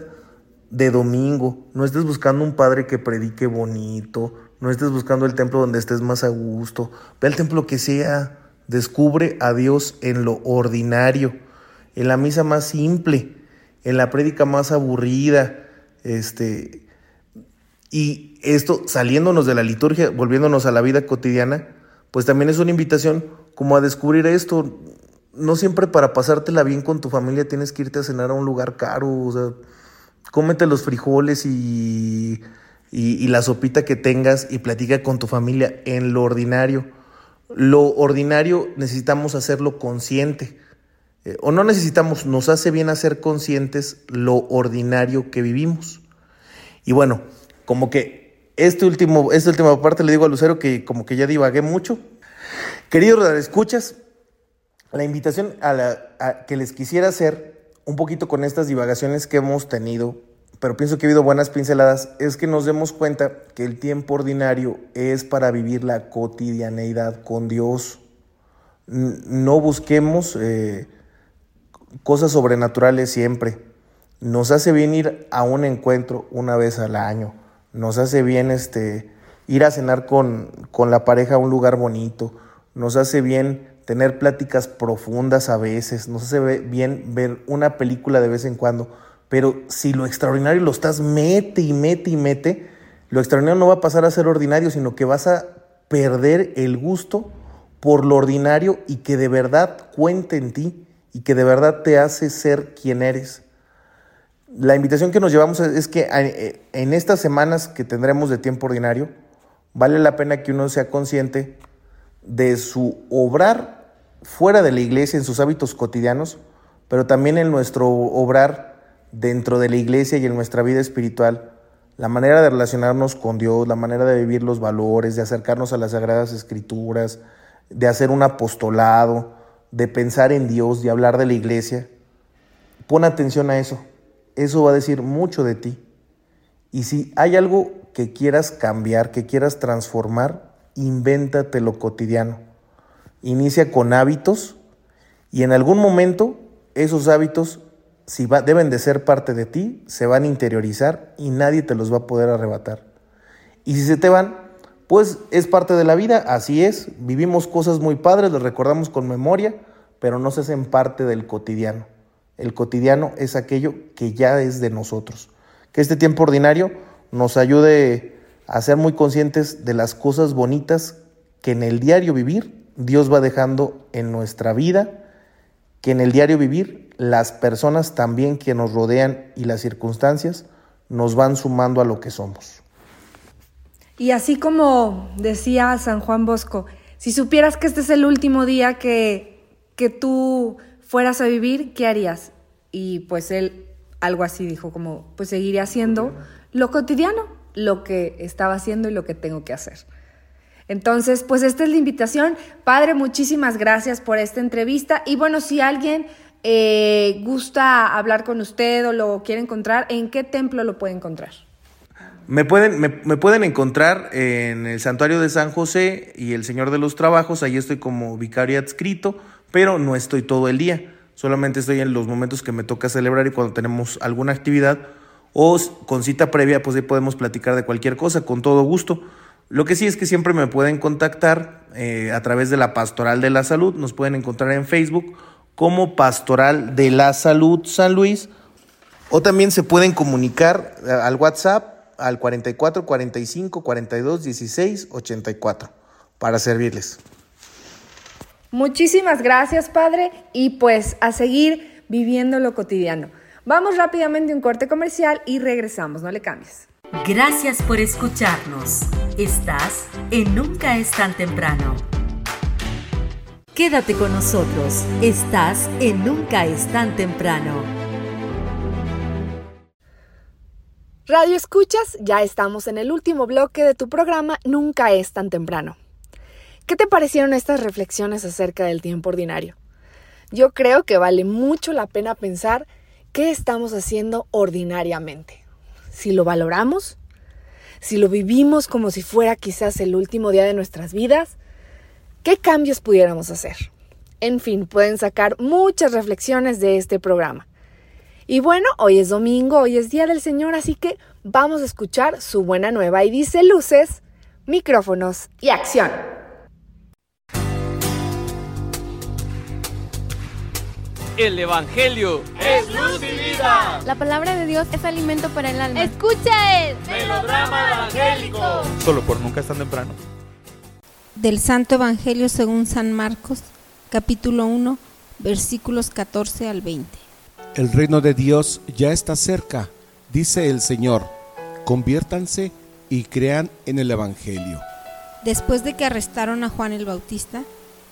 S2: de domingo. No estés buscando un padre que predique bonito. No estés buscando el templo donde estés más a gusto. Ve al templo que sea. Descubre a Dios en lo ordinario, en la misa más simple, en la prédica más aburrida, este, y esto saliéndonos de la liturgia, volviéndonos a la vida cotidiana, pues también es una invitación como a descubrir esto. No siempre para pasártela bien con tu familia tienes que irte a cenar a un lugar caro, o sea, cómete los frijoles y, y, la sopita que tengas y platica con tu familia en lo ordinario. Lo ordinario necesitamos hacerlo consciente. Eh, o no necesitamos, nos hace bien hacer conscientes lo ordinario que vivimos. Y bueno, como que este último, esta última parte le digo a Lucero que como que ya divagué mucho. Queridos escuchas, la invitación a que les quisiera hacer un poquito con estas divagaciones que hemos tenido, pero pienso que ha habido buenas pinceladas, es que nos demos cuenta que el tiempo ordinario es para vivir la cotidianeidad con Dios. No busquemos eh, cosas sobrenaturales siempre. Nos hace bien ir a un encuentro una vez al año. Nos hace bien este, ir a cenar con, con la pareja a un lugar bonito. Nos hace bien tener pláticas profundas a veces. Nos hace bien ver una película de vez en cuando. Pero si lo extraordinario lo estás mete y mete y mete, lo extraordinario no va a pasar a ser ordinario, sino que vas a perder el gusto por lo ordinario y que de verdad cuente en ti y que de verdad te hace ser quien eres. La invitación que nos llevamos es que eh, en estas semanas que tendremos de tiempo ordinario, vale la pena que uno sea consciente de su obrar fuera de la iglesia, en sus hábitos cotidianos, pero también en nuestro obrar dentro de la iglesia y en nuestra vida espiritual. La manera de relacionarnos con Dios, la manera de vivir los valores, de acercarnos a las sagradas escrituras, de hacer un apostolado, de pensar en Dios, de hablar de la iglesia. Pon atención a eso. Eso va a decir mucho de ti. Y si hay algo que quieras cambiar, que quieras transformar, invéntate lo cotidiano. Inicia con hábitos y en algún momento esos hábitos, si deben de ser parte de ti, se van a interiorizar y nadie te los va a poder arrebatar. Y si se te van, pues es parte de la vida, así es. Vivimos cosas muy padres, las recordamos con memoria, pero no se hacen parte del cotidiano. El cotidiano es aquello que ya es de nosotros. Que este tiempo ordinario nos ayude a ser muy conscientes de las cosas bonitas que en el diario vivir Dios va dejando en nuestra vida, que en el diario vivir las personas también que nos rodean y las circunstancias nos van sumando a lo que somos.
S1: Y así como decía San Juan Bosco, si supieras que este es el último día que, que tú fueras a vivir, ¿qué harías? Y pues él algo así dijo, como pues seguiré haciendo lo cotidiano, lo que estaba haciendo y lo que tengo que hacer. Entonces, pues esta es la invitación. Padre, muchísimas gracias por esta entrevista. Y bueno, si alguien eh, gusta hablar con usted o lo quiere encontrar, ¿en qué templo lo puede encontrar?
S2: Me pueden, me, me pueden encontrar en el Santuario de San José y el Señor de los Trabajos. Ahí estoy como vicario adscrito, pero no estoy todo el día. Solamente estoy en los momentos que me toca celebrar y cuando tenemos alguna actividad o con cita previa, pues ahí podemos platicar de cualquier cosa con todo gusto. Lo que sí es que siempre me pueden contactar eh, a través de la Pastoral de la Salud. Nos pueden encontrar en Facebook como Pastoral de la Salud San Luis. O también se pueden comunicar eh, al WhatsApp al 44 45 42 16 84 para servirles.
S1: Muchísimas gracias, Padre, y pues a seguir viviendo lo cotidiano. Vamos rápidamente a un corte comercial y regresamos, no le cambies.
S3: Gracias por escucharnos. Estás en Nunca es tan temprano. Quédate con nosotros. Estás en Nunca es tan temprano.
S1: Radio Escuchas, ya estamos en el último bloque de tu programa Nunca es tan temprano. ¿Qué te parecieron estas reflexiones acerca del tiempo ordinario? Yo creo que vale mucho la pena pensar qué estamos haciendo ordinariamente. Si lo valoramos, si lo vivimos como si fuera quizás el último día de nuestras vidas, ¿qué cambios pudiéramos hacer? En fin, pueden sacar muchas reflexiones de este programa. Y bueno, hoy es domingo, hoy es Día del Señor, así que vamos a escuchar su buena nueva y dice luces, micrófonos y acción.
S4: El Evangelio es luz y vida.
S5: La palabra de Dios es alimento para el alma.
S6: Escucha el
S4: Melodrama evangélico.
S7: Solo por nunca es tan temprano.
S8: Del Santo Evangelio según San Marcos, capítulo 1, versículos 14 al 20.
S9: El reino de Dios ya está cerca, dice el Señor. Conviértanse y crean en el Evangelio.
S8: Después de que arrestaron a Juan el Bautista,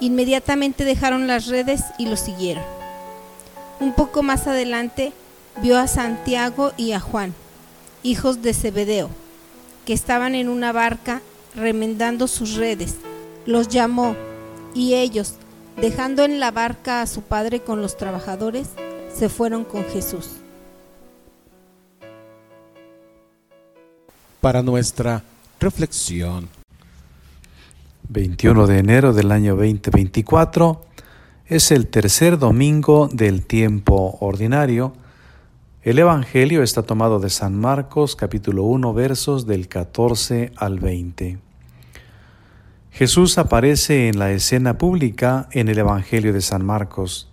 S8: Inmediatamente dejaron las redes y lo siguieron. Un poco más adelante vio a Santiago y a Juan, hijos de Zebedeo, que estaban en una barca remendando sus redes. Los llamó y ellos, dejando en la barca a su padre con los trabajadores, se fueron con Jesús.
S9: Para nuestra reflexión.
S6: 21 de enero del año 2024 es el tercer domingo del tiempo ordinario. El Evangelio está tomado de San Marcos capítulo 1 versos del 14 al 20. Jesús aparece en la escena pública en el Evangelio de San Marcos.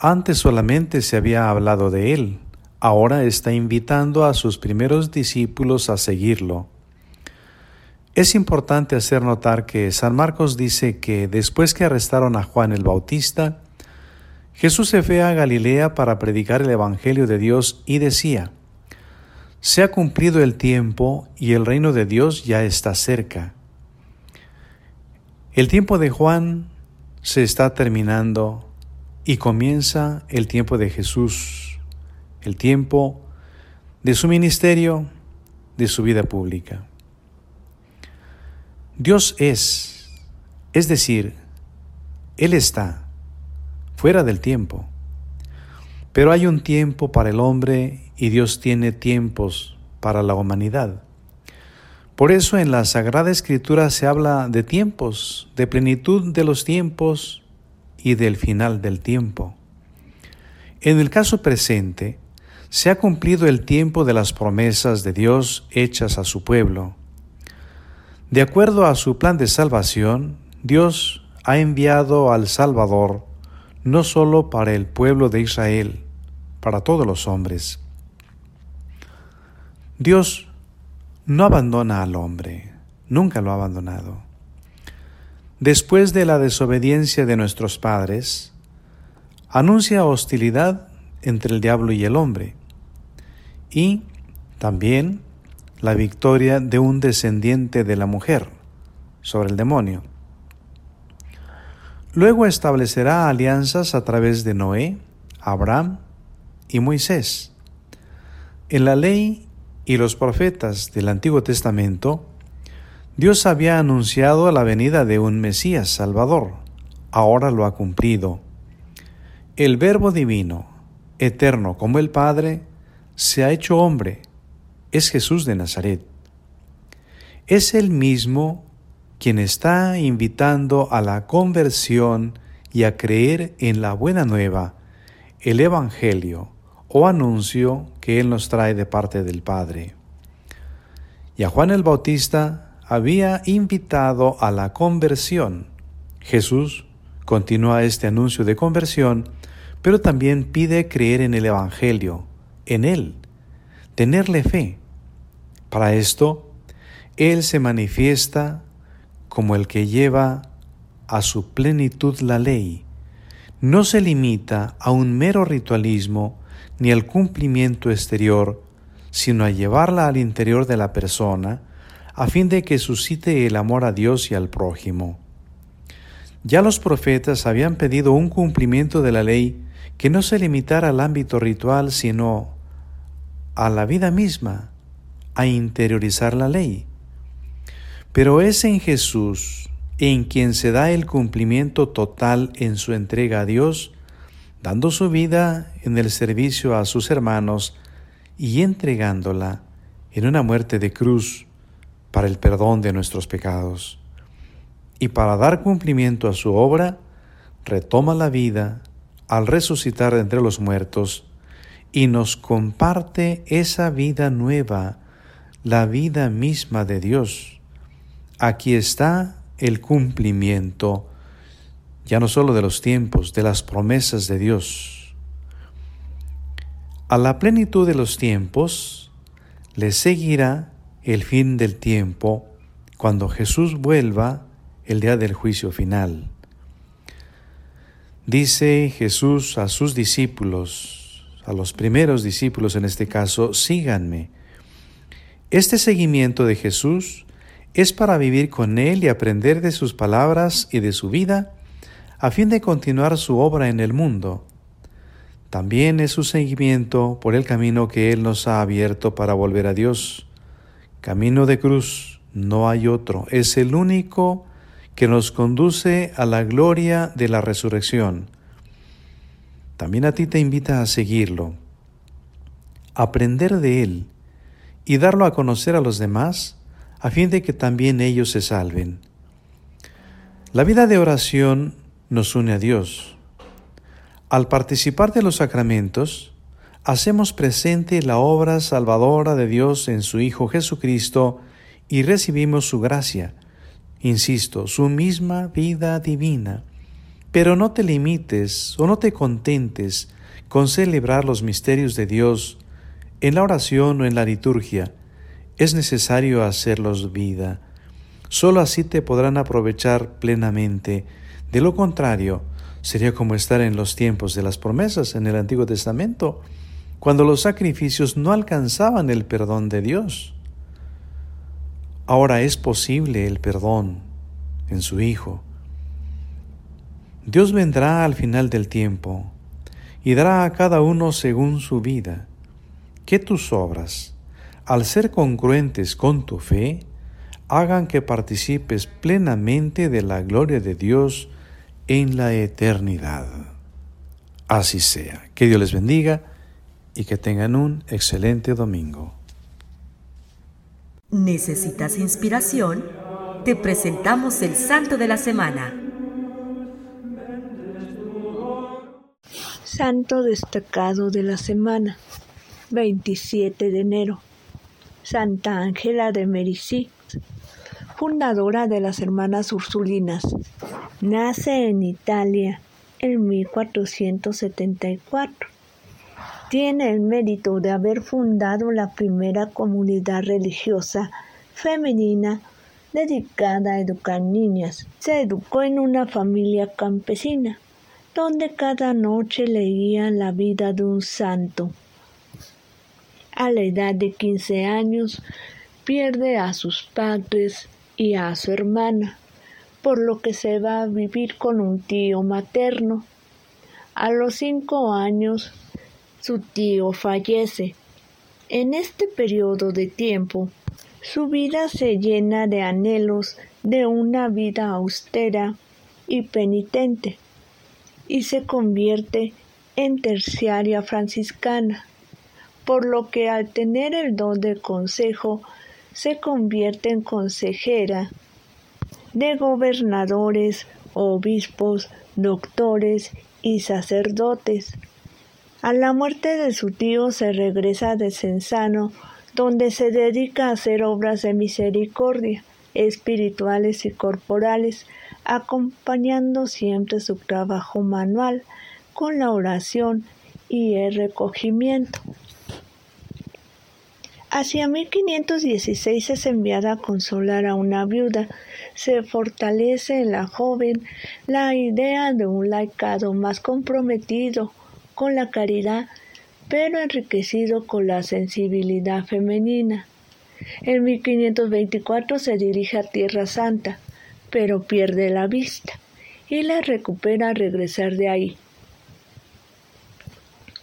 S6: Antes solamente se había hablado de él, ahora está invitando a sus primeros discípulos a seguirlo. Es importante hacer notar que San Marcos dice que después que arrestaron a Juan el Bautista, Jesús se fue a Galilea para predicar el Evangelio de Dios y decía, Se ha cumplido el tiempo y el reino de Dios ya está cerca. El tiempo de Juan se está terminando y comienza el tiempo de Jesús, el tiempo de su ministerio, de su vida pública. Dios es, es decir, Él está fuera del tiempo. Pero hay un tiempo para el hombre y Dios tiene tiempos para la humanidad. Por eso en la Sagrada Escritura se habla de tiempos, de plenitud de los tiempos y del final del tiempo. En el caso presente, se ha cumplido el tiempo de las promesas de Dios hechas a su pueblo. De acuerdo a su plan de salvación, Dios ha enviado al Salvador no solo para el pueblo de Israel, para todos los hombres. Dios no abandona al hombre, nunca lo ha abandonado. Después de la desobediencia de nuestros padres, anuncia hostilidad entre el diablo y el hombre, y también la victoria de un descendiente de la mujer sobre el demonio. Luego establecerá alianzas a través de Noé, Abraham y Moisés. En la ley y los profetas del Antiguo Testamento, Dios había anunciado la venida de un Mesías Salvador. Ahora lo ha cumplido. El Verbo Divino, eterno como el Padre, se ha hecho hombre es Jesús de Nazaret. Es el mismo quien está invitando a la conversión y a creer en la buena nueva, el Evangelio o anuncio que Él nos trae de parte del Padre. Y a Juan el Bautista había invitado a la conversión. Jesús continúa este anuncio de conversión, pero también pide creer en el Evangelio, en Él, tenerle fe. Para esto, Él se manifiesta como el que lleva a su plenitud la ley. No se limita a un mero ritualismo ni al cumplimiento exterior, sino a llevarla al interior de la persona, a fin de que suscite el amor a Dios y al prójimo. Ya los profetas habían pedido un cumplimiento de la ley que no se limitara al ámbito ritual, sino a la vida misma, a interiorizar la ley. Pero es en Jesús en quien se da el cumplimiento total en su entrega a Dios, dando su vida en el servicio a sus hermanos y entregándola en una muerte de cruz para el perdón de nuestros pecados. Y para dar cumplimiento a su obra, retoma la vida al resucitar entre los muertos y nos comparte esa vida nueva, la vida misma de Dios. Aquí está el cumplimiento, ya no solo de los tiempos, de las promesas de Dios. A la plenitud de los tiempos le seguirá el fin del tiempo cuando Jesús vuelva el día del juicio final. Dice Jesús a sus discípulos, a los primeros discípulos en este caso, síganme. Este seguimiento de Jesús es para vivir con Él y aprender de sus palabras y de su vida, a fin de continuar su obra en el mundo. También es su seguimiento por el camino que Él nos ha abierto para volver a Dios. Camino de cruz, no hay otro, es el único que nos conduce a la gloria de la resurrección. También a ti te invita a seguirlo, aprender de Él y darlo a conocer a los demás a fin de que también ellos se salven. La vida de oración nos une a Dios. Al participar de los sacramentos, hacemos presente la obra salvadora de Dios en su Hijo Jesucristo y recibimos su gracia, insisto, su misma vida divina. Pero no te limites o no te contentes con celebrar los misterios de Dios en la oración o en la liturgia. Es necesario hacerlos vida. Solo así te podrán aprovechar plenamente. De lo contrario, sería como estar en los tiempos de las promesas en el Antiguo Testamento, cuando los sacrificios no alcanzaban el perdón de Dios. Ahora es posible el perdón en su Hijo. Dios vendrá al final del tiempo y dará a cada uno según su vida. Que tus obras, al ser congruentes con tu fe, hagan que participes plenamente de la gloria de Dios en la eternidad. Así sea. Que Dios les bendiga y que tengan un excelente domingo.
S3: ¿Necesitas inspiración? Te presentamos el Santo de la Semana.
S10: Santo destacado de la semana, 27 de enero. Santa Ángela de Merici, fundadora de las Hermanas Ursulinas. Nace en Italia en 1474 tiene el mérito de haber fundado la primera comunidad religiosa femenina dedicada a educar niñas. Se educó en una familia campesina, donde cada noche leía la vida de un santo. A la edad de 15 años pierde a sus padres y a su hermana, por lo que se va a vivir con un tío materno. A los cinco años su tío fallece. En este periodo de tiempo, su vida se llena de anhelos de una vida austera y penitente, y se convierte en terciaria franciscana, por lo que al tener el don de consejo, se convierte en consejera de gobernadores, obispos, doctores y sacerdotes. A la muerte de su tío se regresa de Censano, donde se dedica a hacer obras de misericordia, espirituales y corporales, acompañando siempre su trabajo manual con la oración y el recogimiento. Hacia 1516 es enviada a consolar a una viuda. Se fortalece en la joven la idea de un laicado más comprometido con la caridad, pero enriquecido con la sensibilidad femenina. En 1524 se dirige a Tierra Santa, pero pierde la vista y la recupera al regresar de ahí.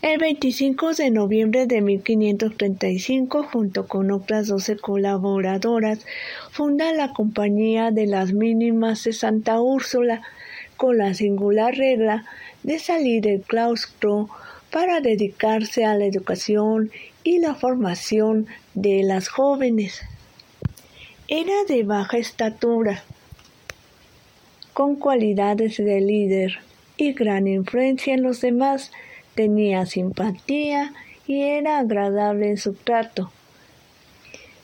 S10: El 25 de noviembre de 1535, junto con otras 12 colaboradoras, funda la Compañía de las Mínimas de Santa Úrsula, con la singular regla de salir del claustro para dedicarse a la educación y la formación de las jóvenes. Era de baja estatura, con cualidades de líder y gran influencia en los demás, tenía simpatía y era agradable en su trato.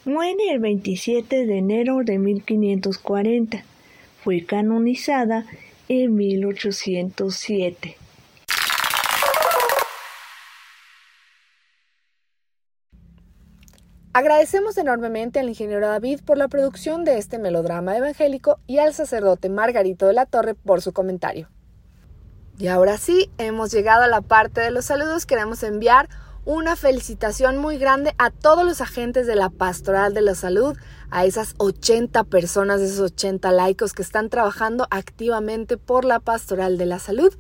S10: Muere el 27 de enero de 1540. Fue canonizada en 1807.
S1: Agradecemos enormemente al ingeniero David por la producción de este melodrama evangélico y al sacerdote Margarito de la Torre por su comentario. Y ahora sí, hemos llegado a la parte de los saludos. Queremos enviar una felicitación muy grande a todos los agentes de la Pastoral de la Salud, a esas 80 personas, esos 80 laicos que están trabajando activamente por la Pastoral de la Salud.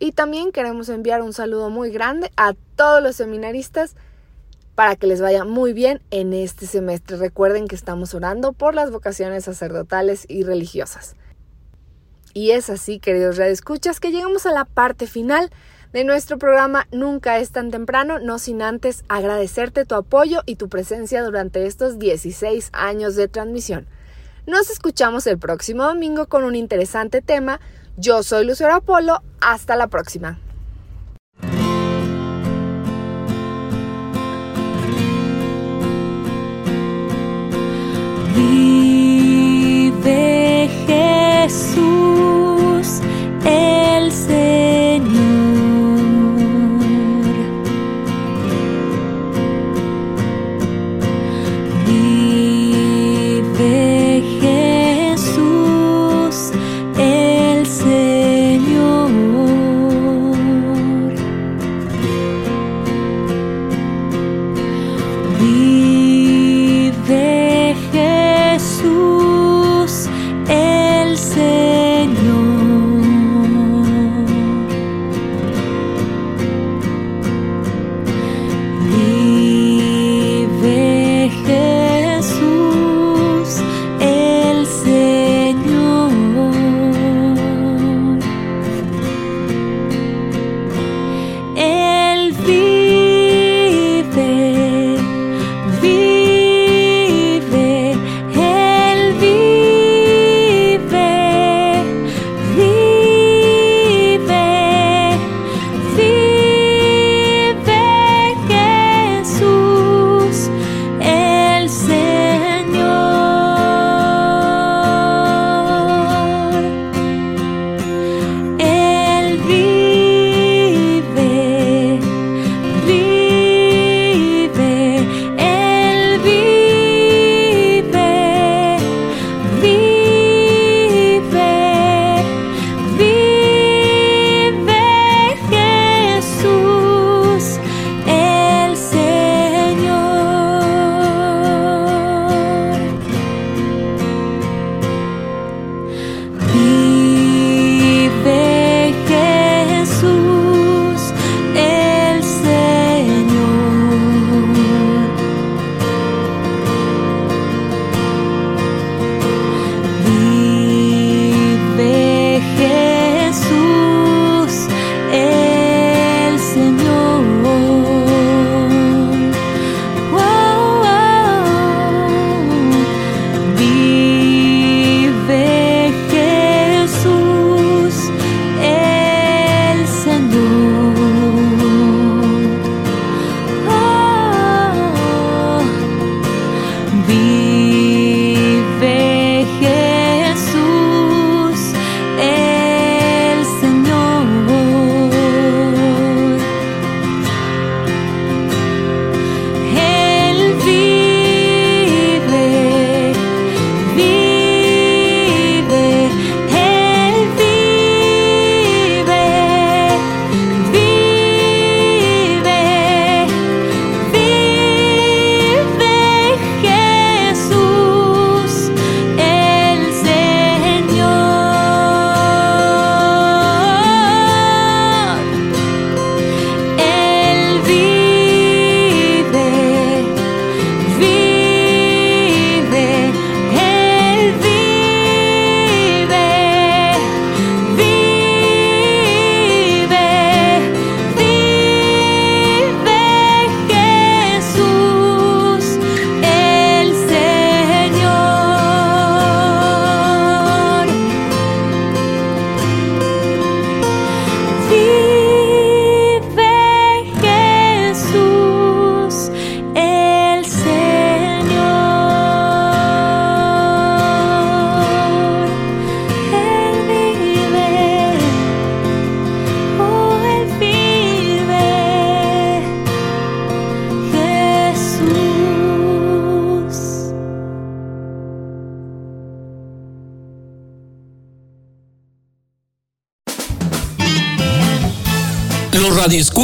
S1: Y también queremos enviar un saludo muy grande a todos los seminaristas para que les vaya muy bien en este semestre. Recuerden que estamos orando por las vocaciones sacerdotales y religiosas. Y es así, queridos redescuchas, que llegamos a la parte final de nuestro programa Nunca es tan temprano, no sin antes agradecerte tu apoyo y tu presencia durante estos 16 años de transmisión. Nos escuchamos el próximo domingo con un interesante tema. Yo soy Lucero Apolo, hasta la próxima.